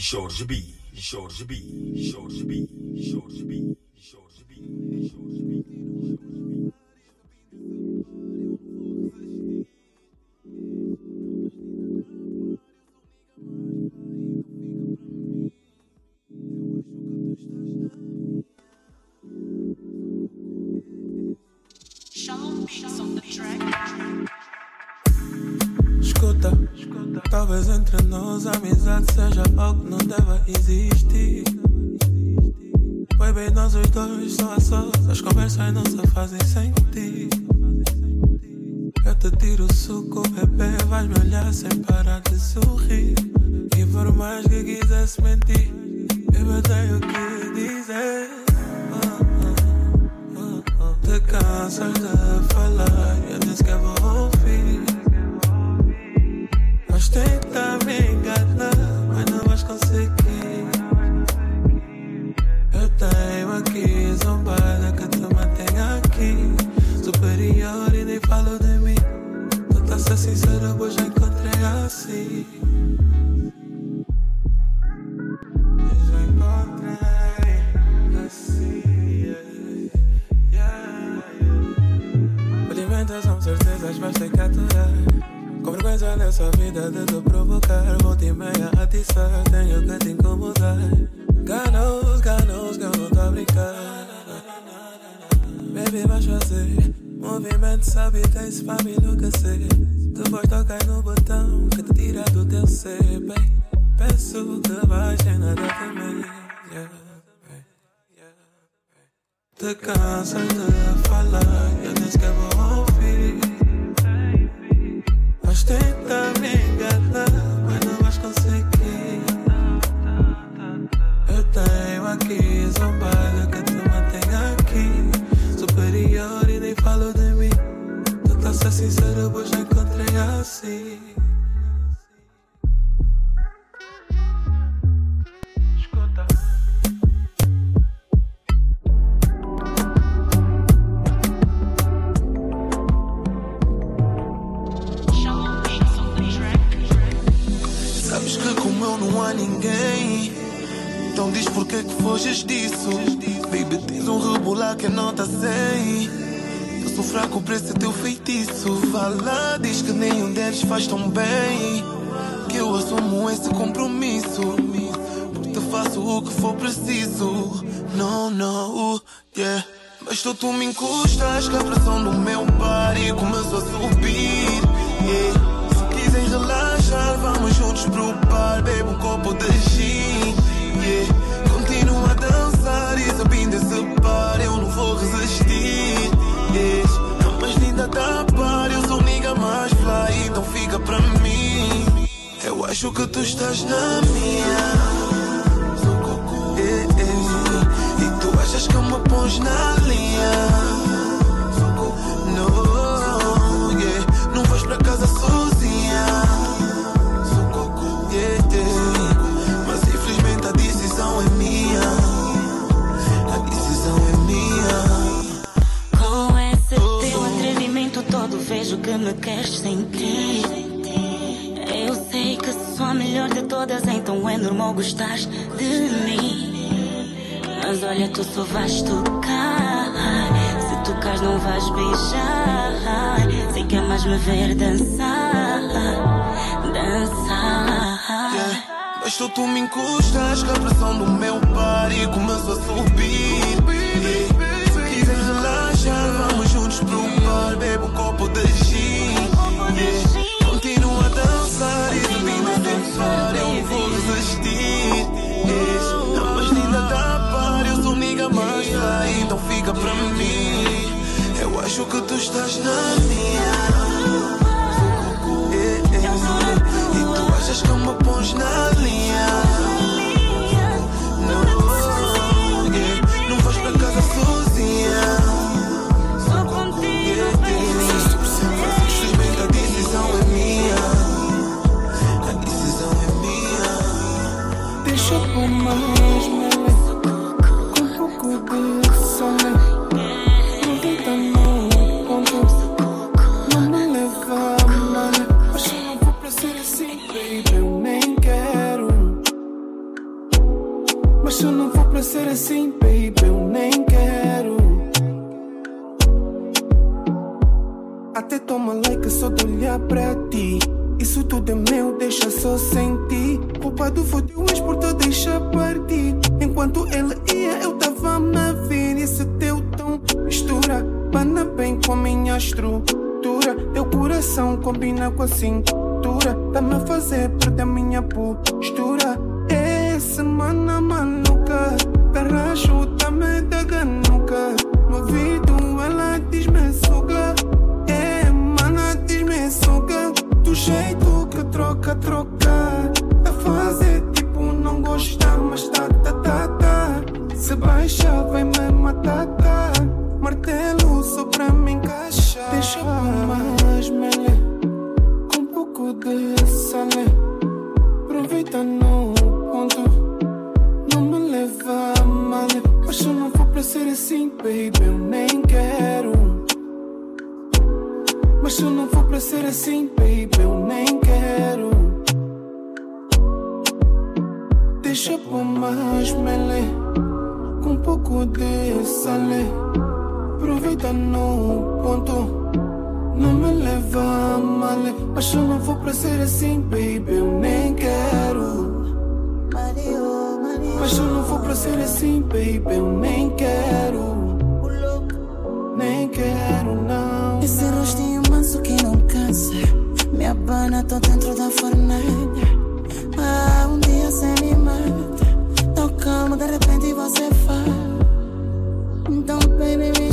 Jorge B, Jorge B, Jorge B, Jorge B, os dois, atiçar, tenho que te incomodar. Eu não tô a brincar. Baby, vais fazer movimento, sabe, esse pra me enlouquecer. Depois tocar no botão que te tira do teu ser, bem. Penso que vais sem nada também. Te cansas de falar, eu disse que vou sincero, já encontrei assim. Sabes que como eu não há ninguém. Então diz porque que foges disso. Baby, tens um rebolar que nota 100 Eu sou fraco para esse teu feitiço. Fala, diz que nenhum deles faz tão bem. Que eu assumo esse compromisso. Porque faço o que for preciso. Não, não, yeah. Mas tu, tu me encostas que a pressão do meu body começou a subir yeah. Se quiserem relaxar, vamos juntos pro bar. Bebe um copo de gin acho que tu estás na minha Eh, eh. E tu achas que me pões na linha Não, yeah. Não vais pra casa sozinha Yeah, yeah. Mas infelizmente a decisão é minha A decisão é minha Com esse teu atrevimento todo vejo que me queres sentir. A melhor de todas, então é normal gostar de mim. Mas olha, tu só vais tocar. Se tocares, não vais beijar. Sei que amas me ver dançar. Dançar. Yeah. Mas tu, tu me encostas que a pressão do meu body começou a subir yeah. Se quiseres relaxar, vamos juntos pro bar Bebe um copo de Eu vou resistir mais linda da par, eu sou nigga mais Então fica pra mim. Eu acho que tu estás na minha. E tu achas que me pões na linha pra ser assim, baby, eu nem quero. Mas eu não vou pra ser assim, baby, eu nem quero. Deixa por mais mele, com um pouco de sale. Aproveita no ponto, não me leva a mal. Mas eu não vou pra ser assim, baby, eu nem quero. Mas eu não vou pra ser assim, baby, eu nem quero. Nem quero, não. Esse rostinho manso que não cansa. Me abana, tô dentro da fornalha. Ah, um dia cê me mata. Tô calmo, de repente você fala. Então, baby, me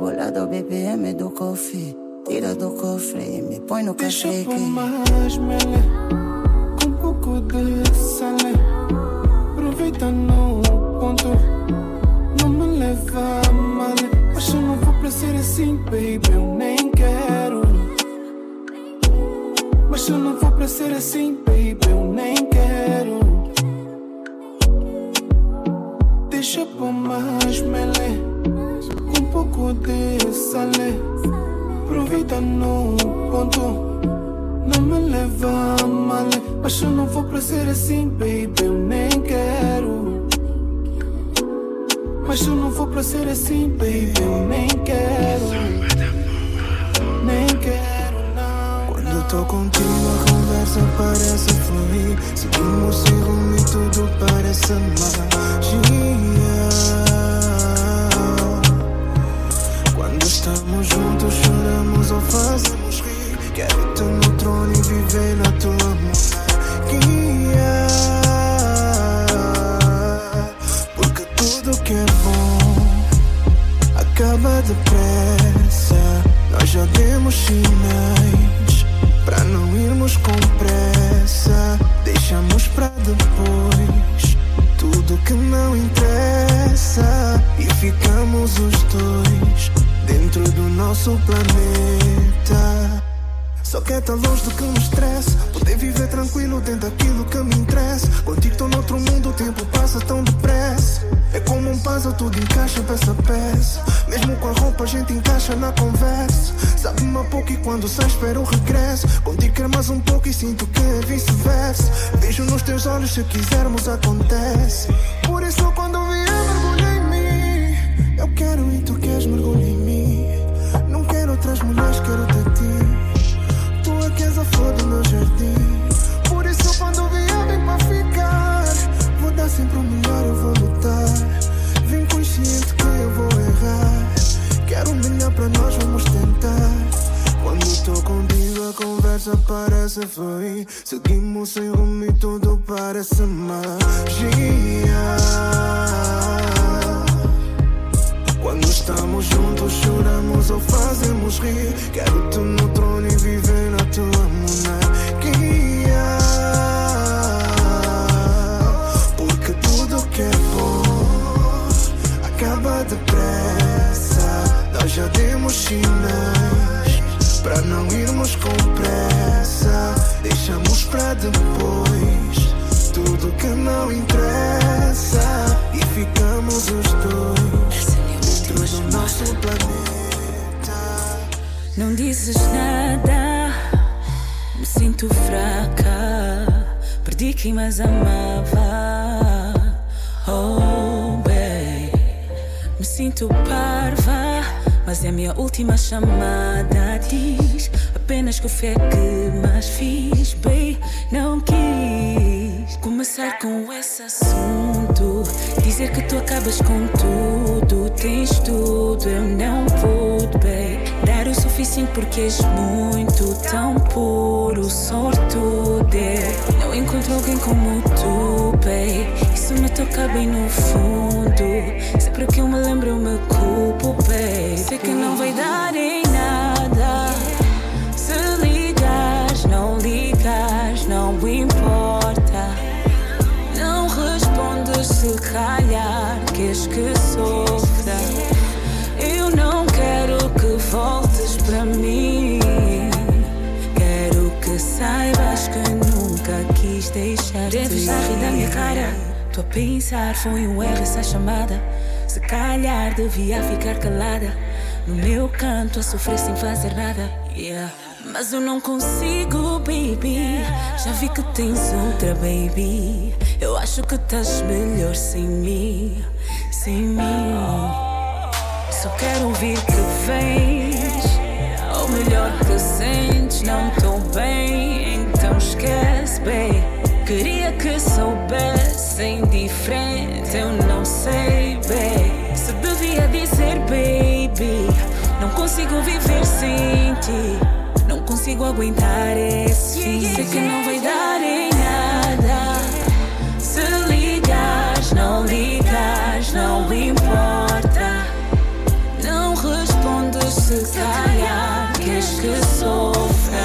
rebolada, o BPM do coffee. Tira do cofre e me põe no Deixa cacheque. mais mele, com um pouco de sale. Aproveita no ponto, não me leva a mal. Mas eu não vou pra ser assim, baby, eu nem quero. Mas eu não vou pra ser assim, baby, eu nem quero. Deixa por mais mele, com um pouco de sale. Aproveita no ponto, não me leva a mal. Mas eu não vou pra ser assim, baby, eu nem quero. Mas eu não vou pra ser assim, baby, eu nem quero. Nem quero, não. Quando tô contigo a conversa parece fluir Seguimos rumo e tudo parece magia ou fazemos rir Quero-te no trono e viver na tua monarquia Porque tudo que é bom acaba depressa. Nós já demos sinais para não irmos com pressa. Deixamos para depois tudo que não interessa e ficamos os dois dentro do nosso planeta. Só que é tão longe do que me estresse Poder viver tranquilo dentro daquilo que me interessa. Contigo tô noutro mundo, o tempo passa tão depressa. É como um puzzle, tudo encaixa peça a peça. Mesmo com a roupa a gente encaixa na conversa. Sabe-me pouco e quando sai espero o regresso. Contigo quero mais um pouco e sinto que é vice-versa. Vejo nos teus olhos se quisermos acontece Dizer que tu acabas com tudo, tens tudo, eu não pude, babe. Dar o suficiente porque és muito tão puro, sortudo. Não encontro alguém como tu, babe. Isso me toca bem no fundo. Sempre que eu me lembro, eu me culpo, babe. Sei que não vai dar em queres que sofra. Eu não quero que voltes para mim. Quero que saibas que nunca quis deixar. Deves já rir da minha cara. Tô a pensar, foi um erro essa chamada. Se calhar devia ficar calada. No meu canto a sofrer sem fazer nada. Yeah. Mas eu não consigo, baby. Já vi que tens outra, baby. Eu acho que estás melhor sem mim. Sem mim. Só quero ouvir que vens. Ou melhor que sentes, não tô bem. Então esquece, baby. Queria que soubessem diferente, eu não sei, baby. Se devia dizer, baby. Não consigo viver sem ti. Não consigo aguentar esse fim. Sei que não vai dar em nada. Não importa. Não respondes se calhar queres que sofra.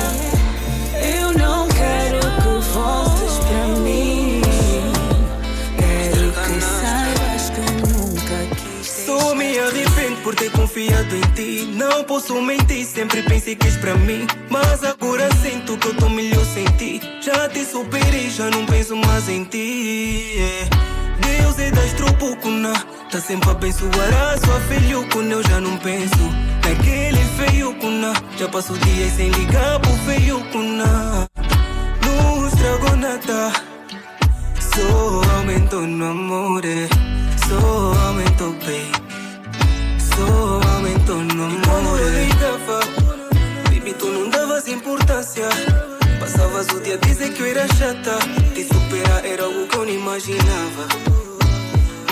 Eu não quero que voltes para mim. Quero que saibas que nunca quis Só me arrependo por ter confiado em ti. Não posso mentir, sempre pensei que és pra mim. Mas agora sinto que eu tô melhor sem ti. Já te superei, já não penso mais em ti. yeah. Deus é das tropucuna. Tá sempre a abençoar a sua filho quando eu já não penso. Naquele feio cuna. Já passo dias sem ligar pro feio cuna. Não estragou nada. Só aumentou no amor. eh. Só aumentou, baby. Só aumentou no amor. E quando eu ligava, baby, tu não davas importância. Passavas o dia a dizer que eu era chata. Te superar era algo que eu não imaginava.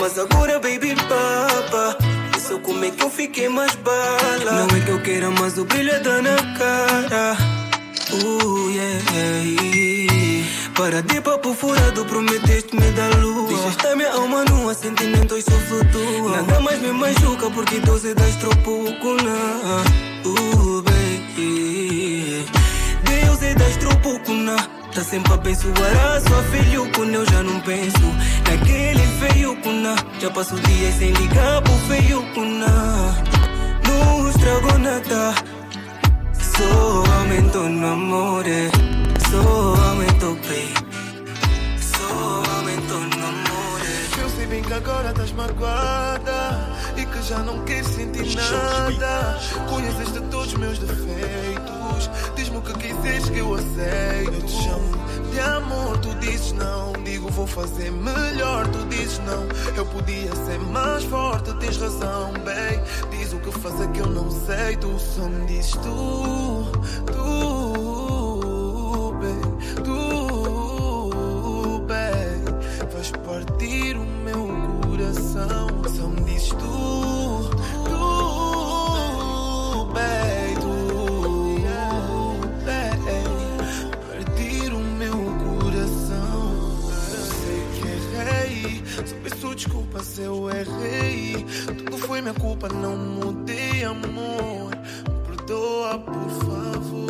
Mas agora, baby, papa. Isso como é que eu fiquei mais bala. Não é que eu queira, mas o brilho tá na cara. Uh, yeah. Para de papo furado, prometeste me dar lua. Deixaste minha alma nua, sentimentos só flutua. Nada mais me machuca porque doze das tropucuna. Uh, baby. Tropucuna. Tá sempre a abençoar a sua filho quando eu já não penso. Naquele feio cuna. Já passo dias sem ligar pro feio cuna. Não estragou nada. Só aumentou no amor, só aumentou, baby. Só aumentou no amor. Eu sei bem que agora estás magoada e que já não queres sentir nada. Conheces de todos os meus defeitos. Diz-me o que quiseres que eu aceito. Eu te chamo de amor, tu dizes não. Digo vou fazer melhor, tu dizes não. Eu podia ser mais forte, tens razão, bem. Diz o que fazer que eu não sei, tu só me dizes tu, tu, coração. Só me tu, tu, bem, tu, bem. O meu coração. Sei que errei. Só peço desculpa se eu errei. Tudo foi minha culpa, não mudei, amor. Me perdoa, por favor.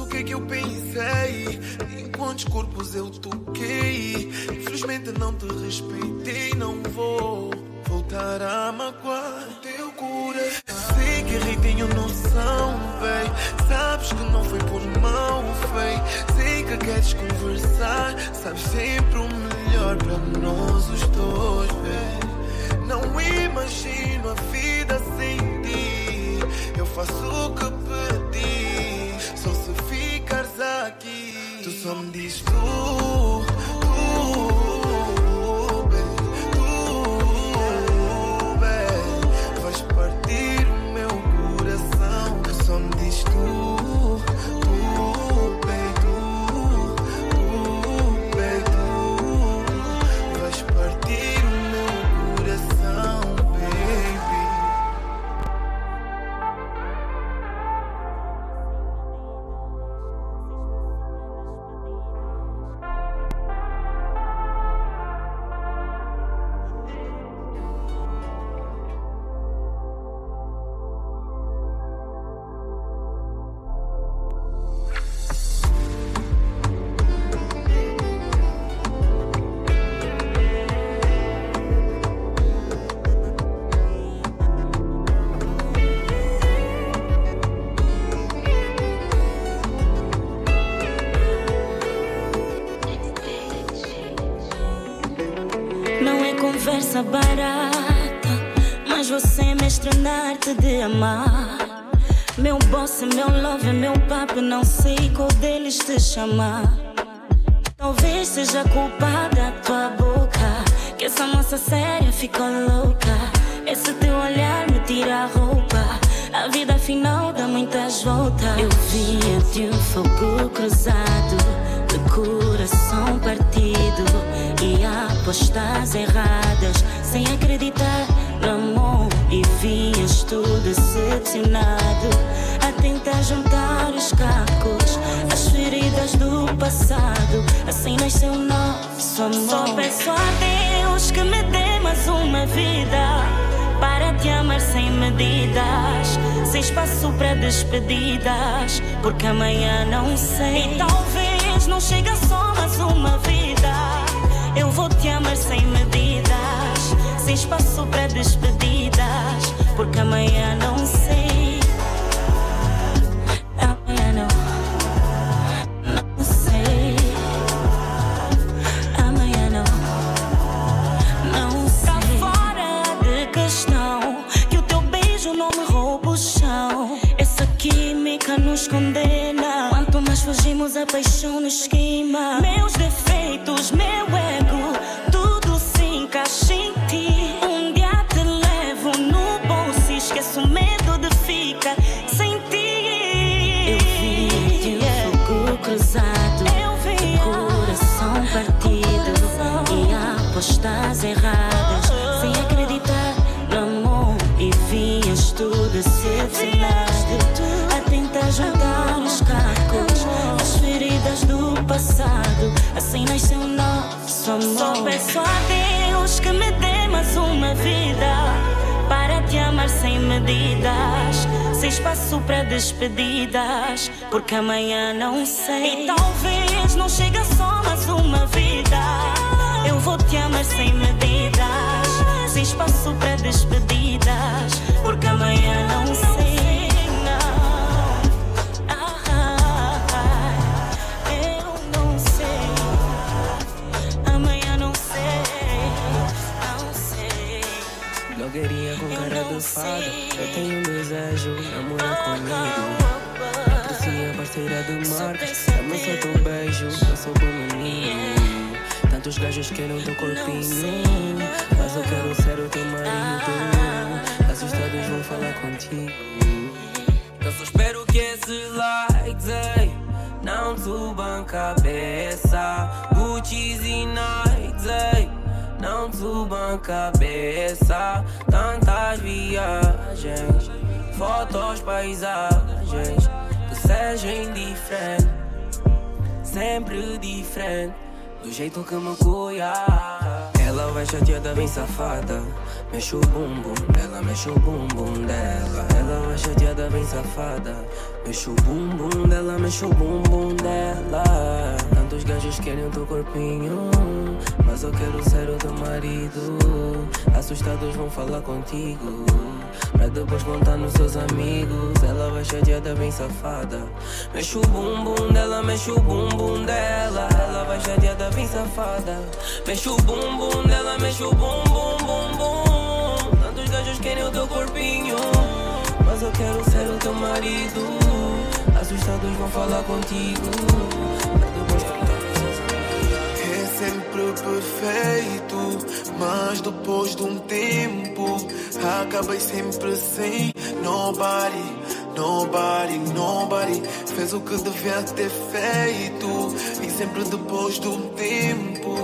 O que é que eu pensei. Em quantos corpos eu toquei. Infelizmente não te respeitei, não vou voltar a magoar teu coração. Sei que errei, tenho noção, véi. Sabes que não foi por mal, véi. Sei que queres conversar. Sabes sempre o melhor para nós os dois, véi. Não imagino pedi. Só se amar. Meu boss, meu love, meu papo, não sei qual deles te chamar. Talvez seja culpa da tua boca, que essa moça séria ficou louca. Esse teu olhar me tira a roupa. A vida afinal dá muitas voltas. Eu vinha de um fogo cruzado, de coração partido e apostas erradas, sem acreditar no amor. E vinhas tu decepcionado, a tentar juntar os cacos, as feridas do passado. Assim nasceu nosso amor. Só peço a Deus que me dê mais uma vida para te amar sem medidas, sem espaço para despedidas, porque amanhã não sei. E talvez não chegue só mais uma vida. Eu vou te amar sem medidas, sem espaço para despedidas, porque amanhã não sei. Amanhã não, não sei. Amanhã não. Não sei. fora de questão que o teu beijo não me rouba o chão. Essa química nos condena. Quanto mais fugimos, a paixão nos queima. Meus defeitos, meu ego, sem medidas, sem espaço para despedidas, porque amanhã não sei. E talvez não chegue só mais uma vida. Eu vou te amar sem medidas, sem espaço para despedidas, porque amanhã não sei. Blogueirinha com cara fada. sei. Eu tenho desejo, namora comigo. Aprecia parceira de marcas. Dá-me só teu beijo, eu sou bom menino. Tantos gajos querem teu corpinho. Mas eu quero ser o teu marido. Assustados vão falar contigo. Eu só espero que esses likes ei, não subam cabeça. Gucci's e Nikes, ei, não subam cabeça. Tantas viagens, fotos, paisagens que sejam diferentes, sempre diferente. Do jeito que me cuia. Ela vai chateada, bem safada. Mexe o bumbum dela, mexe o bumbum dela. Ela vai chateada, bem safada. Mexe o bumbum dela, mexe o bumbum dela. Tantos gajos querem o teu corpinho. Mas eu quero ser o teu marido. Assustados vão falar contigo. Pra depois contar nos seus amigos. Ela vai chateada, bem safada. Mexe o bumbum dela, mexe o bumbum dela. Ela vai chateada, bem safada. Mexe o bumbum dela, mexe o bumbum, bum, bum. Tantos gajos querem o teu corpinho. Mas eu quero ser o teu marido. Assustados vão falar contigo. Pra depois sempre perfeito, mas depois de um tempo acabei sempre sem nobody, nobody, nobody. Fez o que devia ter feito e sempre depois de um tempo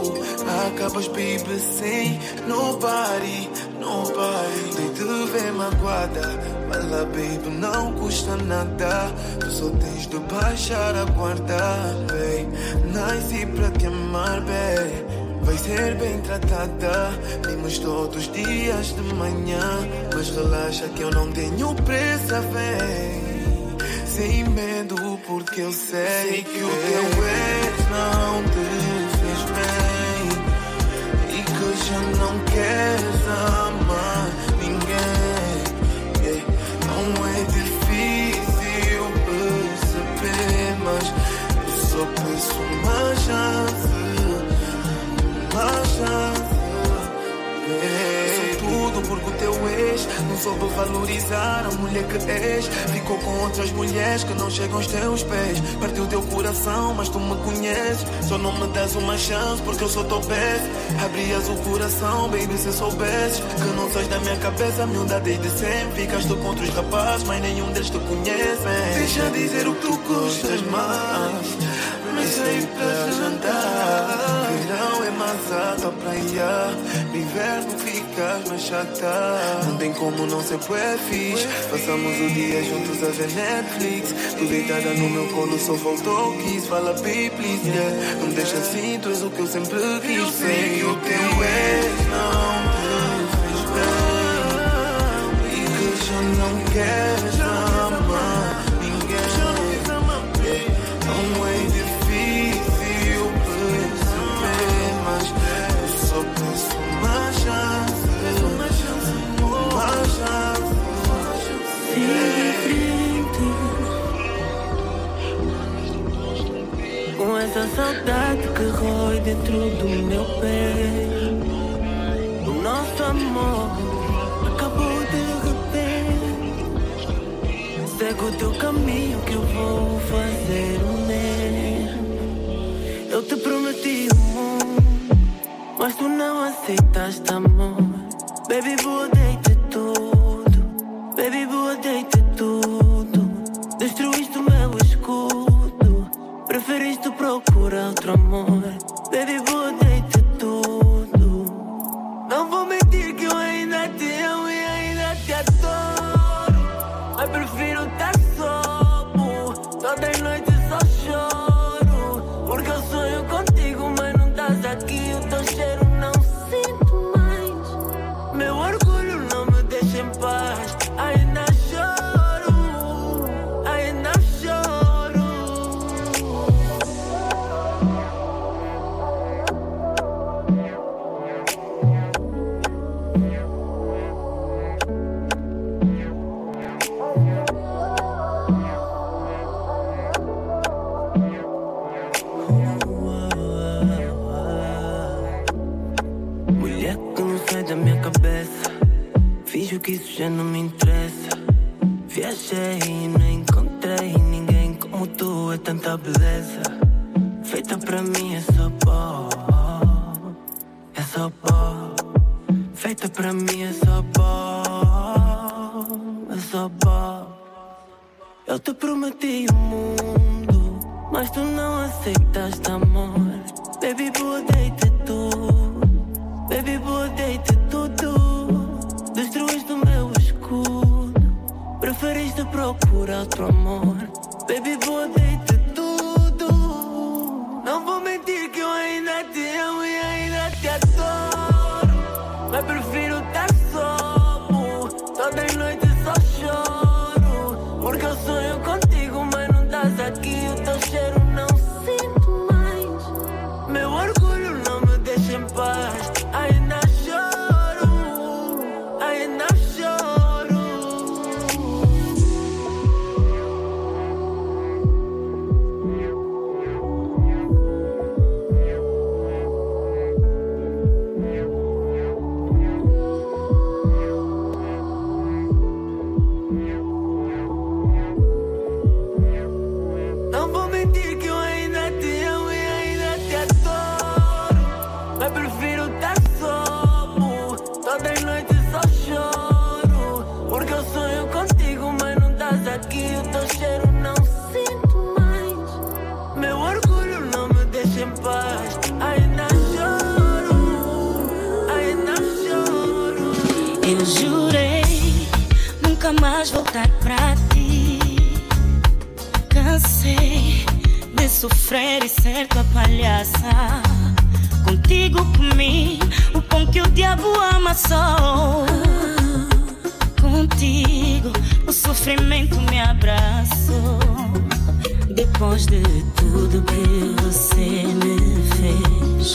acabas baby sem nobody, nobody. Te ver magoada, mas lá baby não custa nada. Tu só tens de baixar a guarda, babe. Nasci pra te amar, babe. Vai ser bem tratada, vimos todos os dias de manhã. Mas relaxa que eu não tenho pressa, vem. Sem medo, porque eu sei que o teu ex não te já não queres amar soube valorizar a mulher que és. Ficou com outras mulheres que não chegam aos teus pés. Partiu teu coração, mas tu me conheces. Só não me das uma chance porque eu sou teu best. Abrias o coração, baby, se soubesses que não sais da minha cabeça, miúda desde sempre. Ficaste com outros rapazes, mas nenhum deles te conhece. Deixa dizer o que tu gostas mais. Mas sair para jantar. Verão é mais alta praia. No inverno mais chata. Não tem como não ser fixe. Passamos o dia juntos a ver Netflix. Tu deitada no meu colo, só faltou kiss. Fala, baby, please, yeah. Não deixa assim, tu és o que eu sempre quis. Sei que o teu ex não te fez bem. E que já não queres amar saudade que rói dentro do meu peito O nosso amor acabou de repente Segue o teu caminho que eu vou fazer o mesmo Eu te prometi mundo Mas tu não aceitaste amor. Baby, boa dei-te tudo. Baby, boa dei-te Preferiste procurar outro amor Já não me interessa. Viajei e não encontrei ninguém como tu. É tanta beleza. Feita pra mim é só pó. É só pó. Feita pra mim é só pó. É só pó. Eu te prometi o mundo, mas tu não aceitaste amor. Baby, boa deite tudo. Baby, boa deite tudo. Destruíste o meu. Preferiste procurar outro amor. Baby, boa deite tudo. Não vou mentir sofrer e ser tua palhaça. Contigo comi o pão que o diabo amassou. Contigo o sofrimento me abraçou. Depois de tudo que você me fez,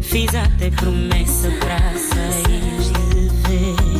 fiz até promessa pra sair de vez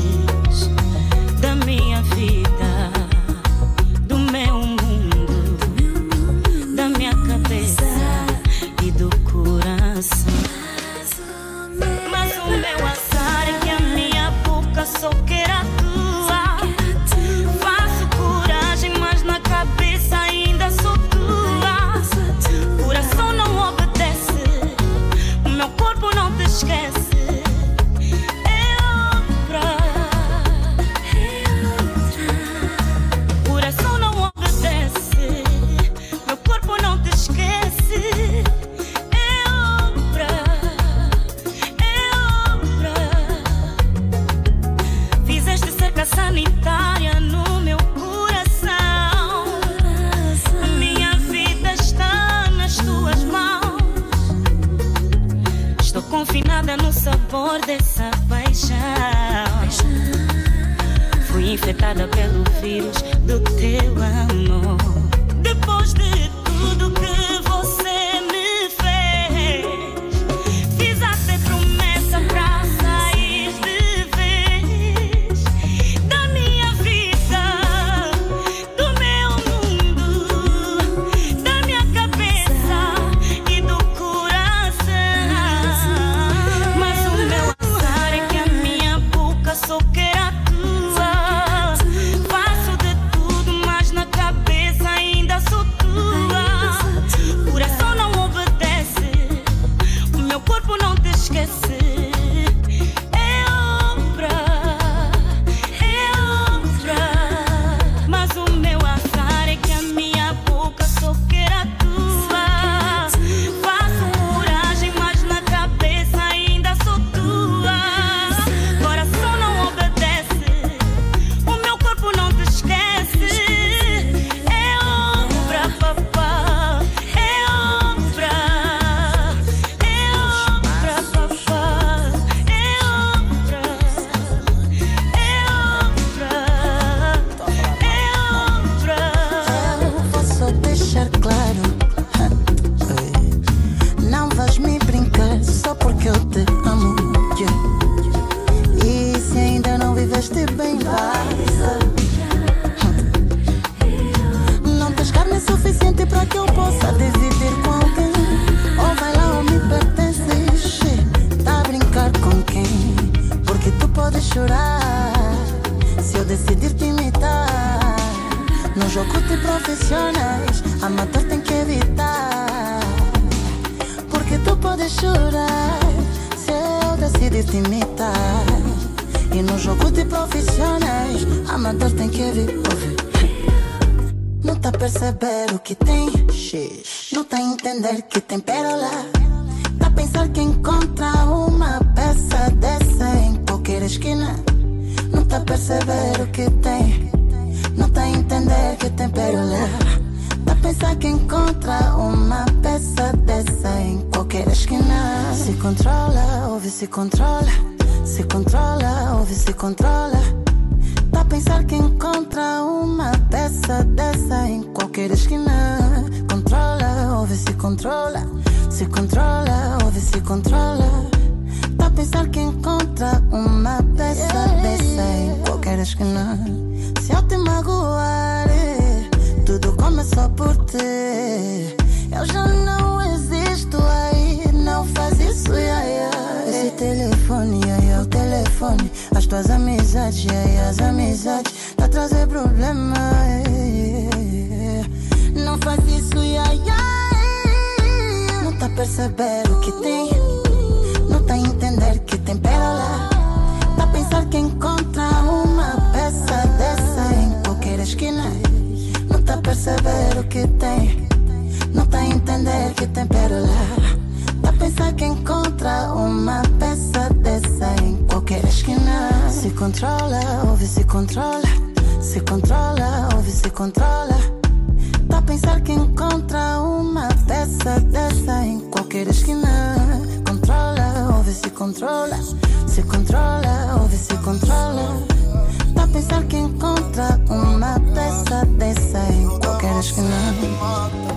Não tá perceber o que tem, não tá entender que tem pérola. Tá pensar que encontra uma peça dessa em qualquer esquina. Não tá perceber o que tem, não tá entender que tem pérola. Tá pensar que encontra uma peça dessa em qualquer esquina. Se controla, ouve, se controla. Se controla, ouve, se controla. Pensar que encontra uma peça dessa em qualquer esquina. Controla, ouve, se controla. Se controla, ouve, se controla. Tá pensar que encontra uma peça dessa em qualquer esquina. Se eu te magoar, tudo começou por ti. Eu já não existo aí, não faz isso, ia, ia. Esse telefone, aí é o telefone. As tuas amizades, aí as amizades. Tá trazer problema, eh. Não faz isso, ia, ia. Não tá perceber o que tem. Não tá entender que tem pérola. Tá pensar que encontra uma peça dessa em qualquer esquina. Não tá perceber o que tem. Não tá entender que tem pérola. Tá pensar que encontra uma peça dessa qualquer esquina. Se controla, ouve, se controla. Se controla, ouve, se controla. Tá a pensar que encontra uma peça dessa em qualquer esquina. Controla, ouve, se controla. Se controla, ouve, se controla. Tá a pensar que encontra uma peça dessa em qualquer esquina.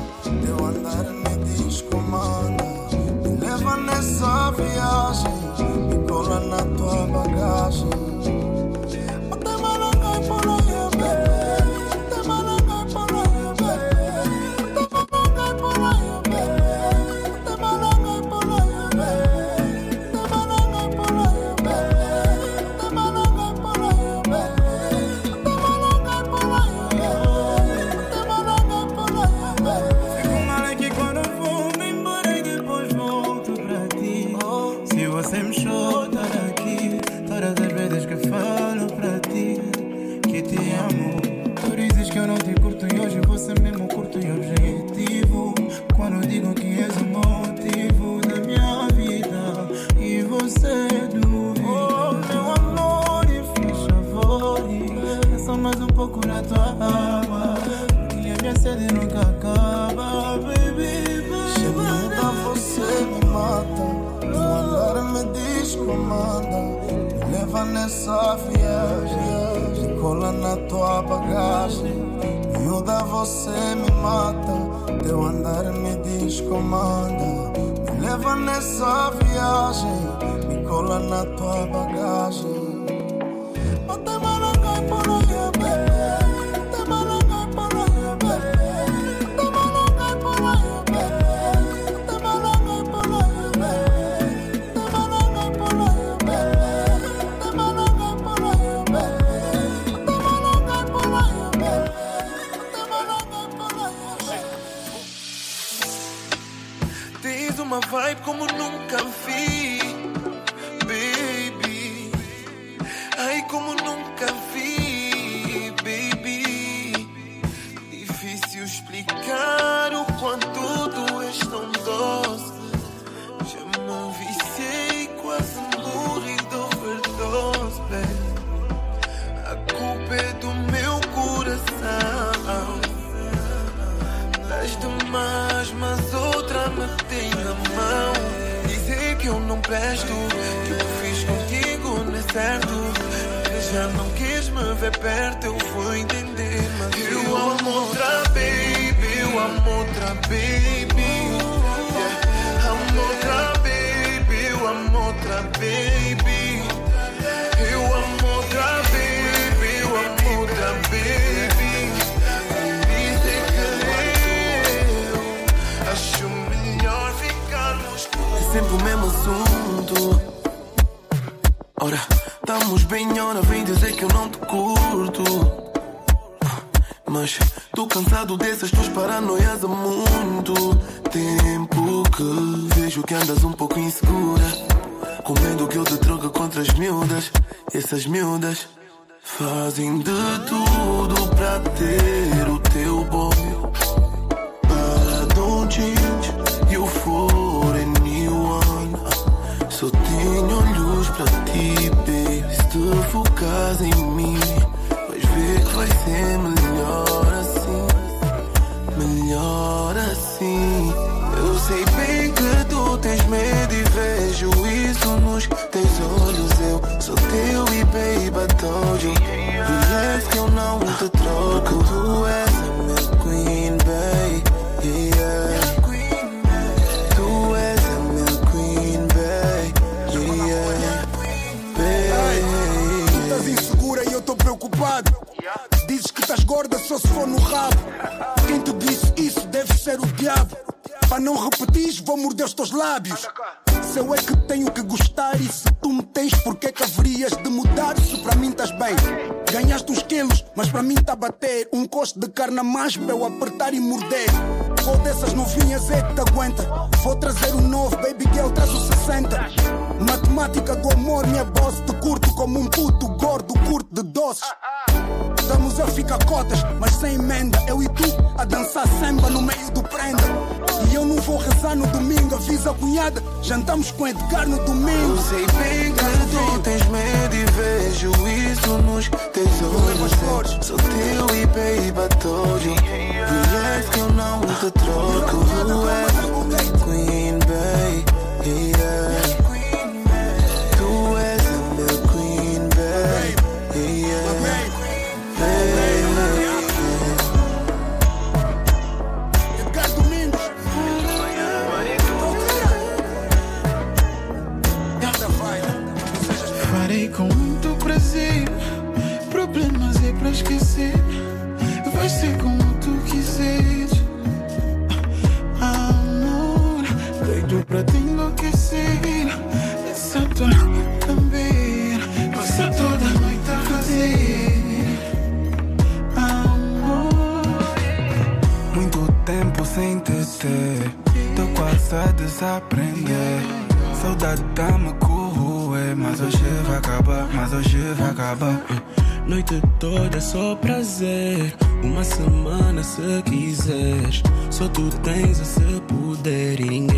Mas outra me tem na mão. Dizer que eu não presto, que que fiz contigo não é certo. Já não quis me ver perto, eu vou entender. Mas eu amo outra baby, eu amo outra baby. Yeah. Amo outra baby, eu amo outra baby. Sempre o mesmo assunto. Ora, estamos bem, ora, vem dizer que eu não te curto. Mas tô cansado dessas tuas paranoias há muito tempo que vejo que andas um pouco insegura. Com que eu te troque contra as miúdas. Essas miúdas fazem de tudo pra ter o teu bom. But don't change you for tenho olhos pra ti, baby. Se te focas em mim, vais ver que vai ser melhor assim. Melhor assim. Eu sei bem que tu tens medo e vejo isso nos teus olhos. Eu sou teu e baby, you. Relax que eu não te troco. Tu és Estás gorda só se for no rabo. Quem te disse isso deve ser o diabo. Para não repetir, vou morder os teus lábios. Se eu é que tenho que gostar e se tu me tens, porque é que haverias de mudar? Se para mim estás bem, ganhaste uns quilos, mas para mim tá a bater. Um costo de carne a mais para eu apertar e morder. Qual dessas novinhas é que te aguenta? Vou trazer o novo, baby girl, traz o 60. Matemática do amor, minha boss, te curto como um puto gordo, curto de doces. Estamos a ficar cotas, mas sem emenda. Eu e tu a dançar samba no meio do prenda. E eu não vou rezar no domingo, avisa a cunhada. Jantamos com Edgar no domingo. Eu sei bem que tu tens medo e vejo isso nos teus olhos. Sou teu e baby, you. Relax que eu não te troco. Queen. É só prazer. Uma semana se quiseres. Só tu tens esse poder. E ninguém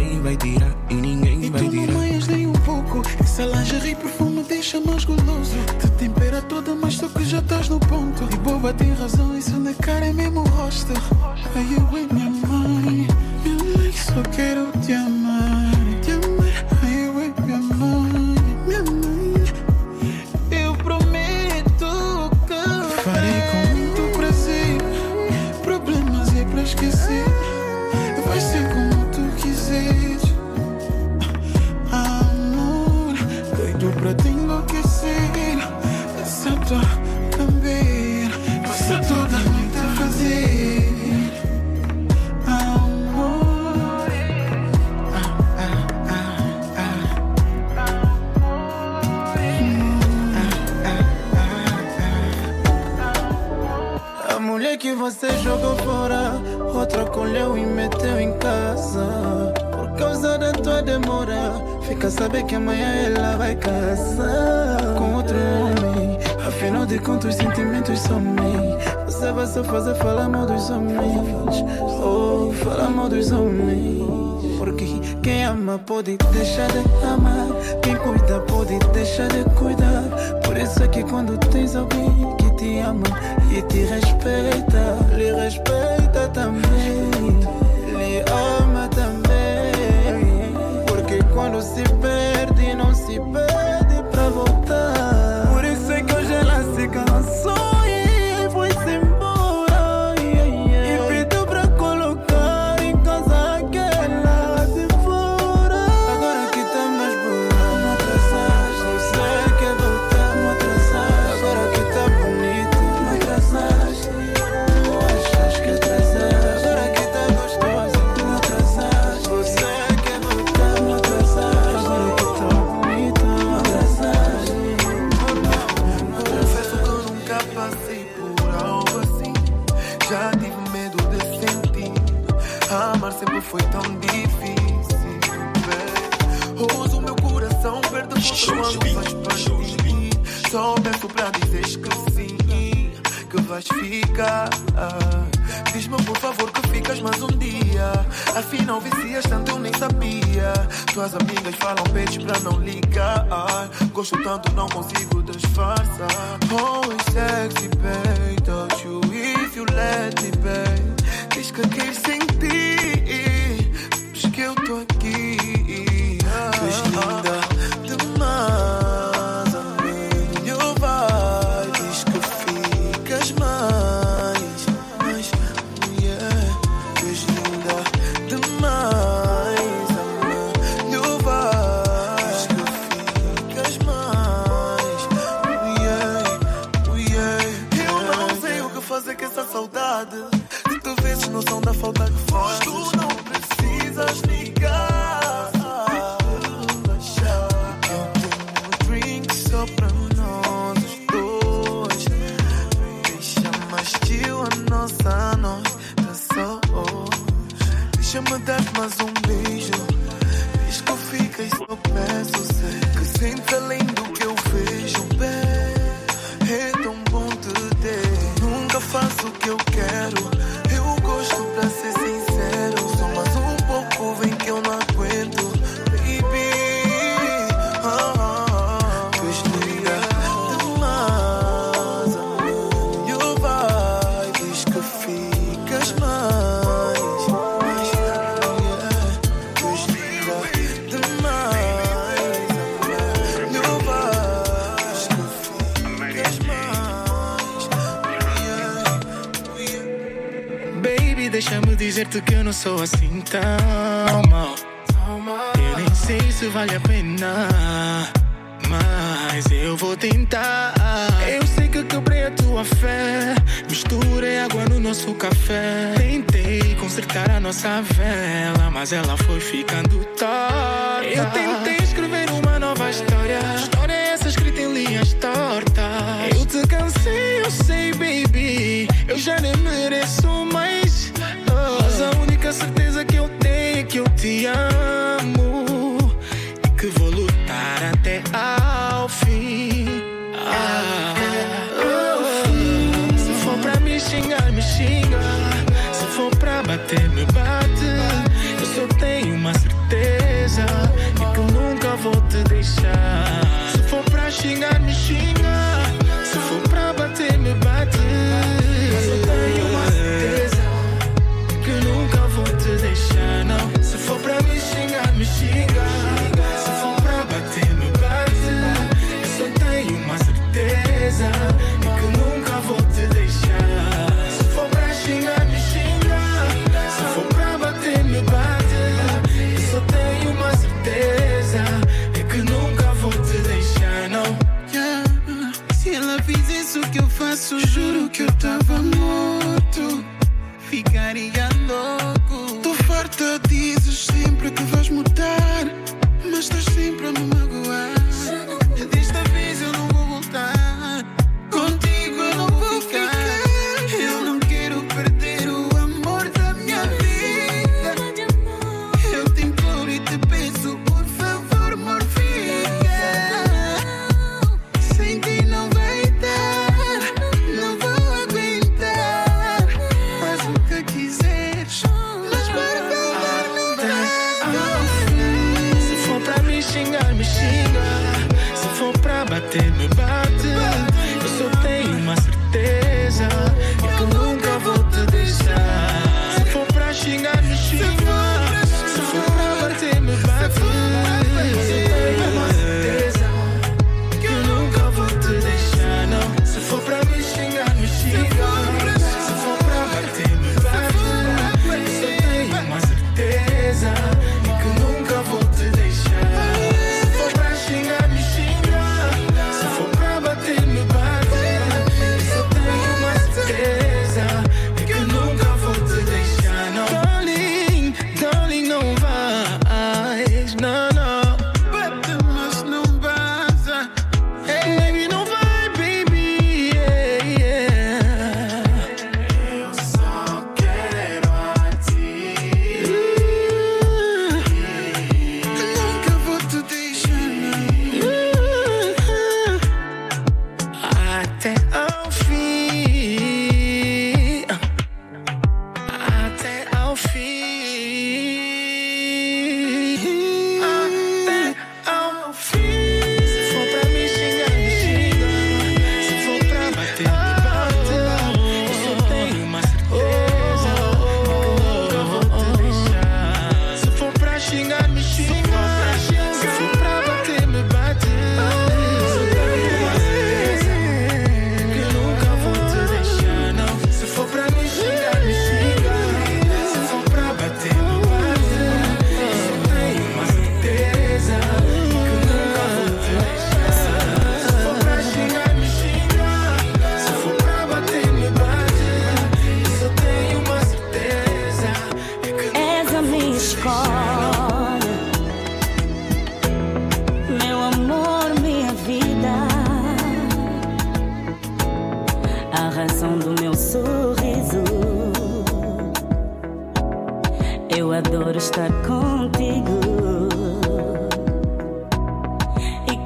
demora. Fica a saber que amanhã ela vai casar com outro homem. Afinal de contas, sentimentos somem. Você vai só fazer falar mal dos homens. Oh, falar mal dos homens. Porque quem ama pode deixar de amar. Quem cuida pode deixar de cuidar. Por isso é que quando tens alguém que te ama e te respeita, lhe respeita também. se bem. vais ficar. Ah, diz-me por favor que ficas mais um dia. Afinal, vicias tanto eu nem sabia. Tuas amigas falam peixes pra não ligar. Ah, gosto tanto, não consigo disfarçar. Oh sexy, baby. Don't you if you let me, babe. Diz que quer sentir. Diz que eu tô aqui. Ah, tu és dizer-te que eu não sou assim tão mal. Eu nem sei se vale a pena, mas eu vou tentar. Eu sei que quebrei a tua fé, misturei água no nosso café. Tentei consertar a nossa vela, mas ela foi ficando torta. Eu tentei escrever uma nova história, história é essa escrita em linhas tortas. Eu te cansei, eu sei, baby, eu já nem mereço Yeah.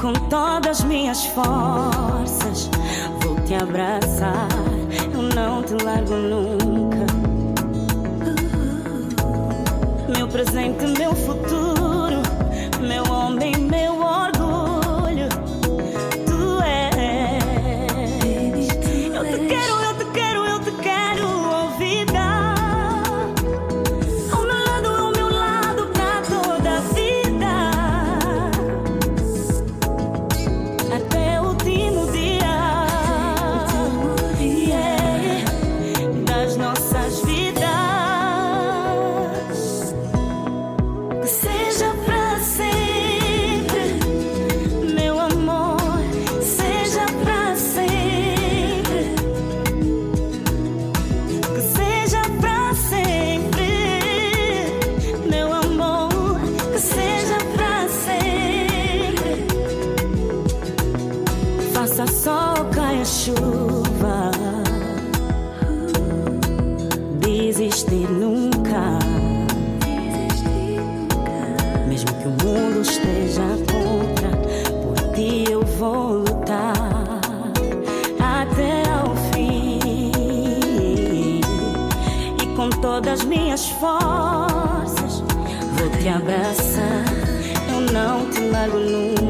com todas minhas forças. Vou te abraçar, eu não te largo nunca. Meu presente, meu futuro, meu homem, meu te abraça, eu não te largo nunca.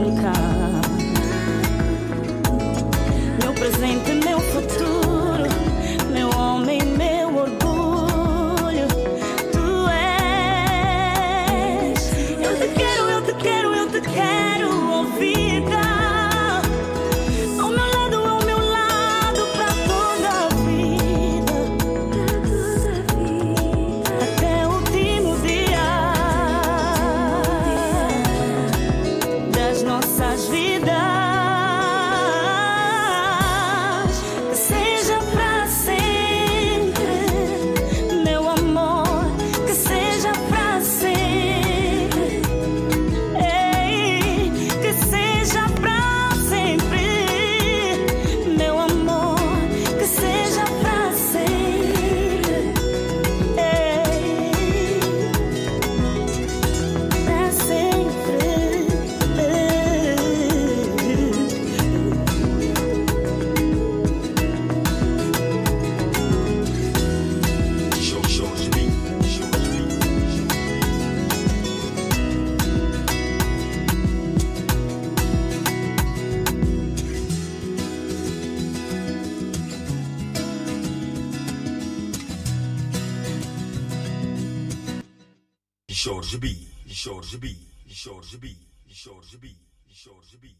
Jorge B, Jorge B,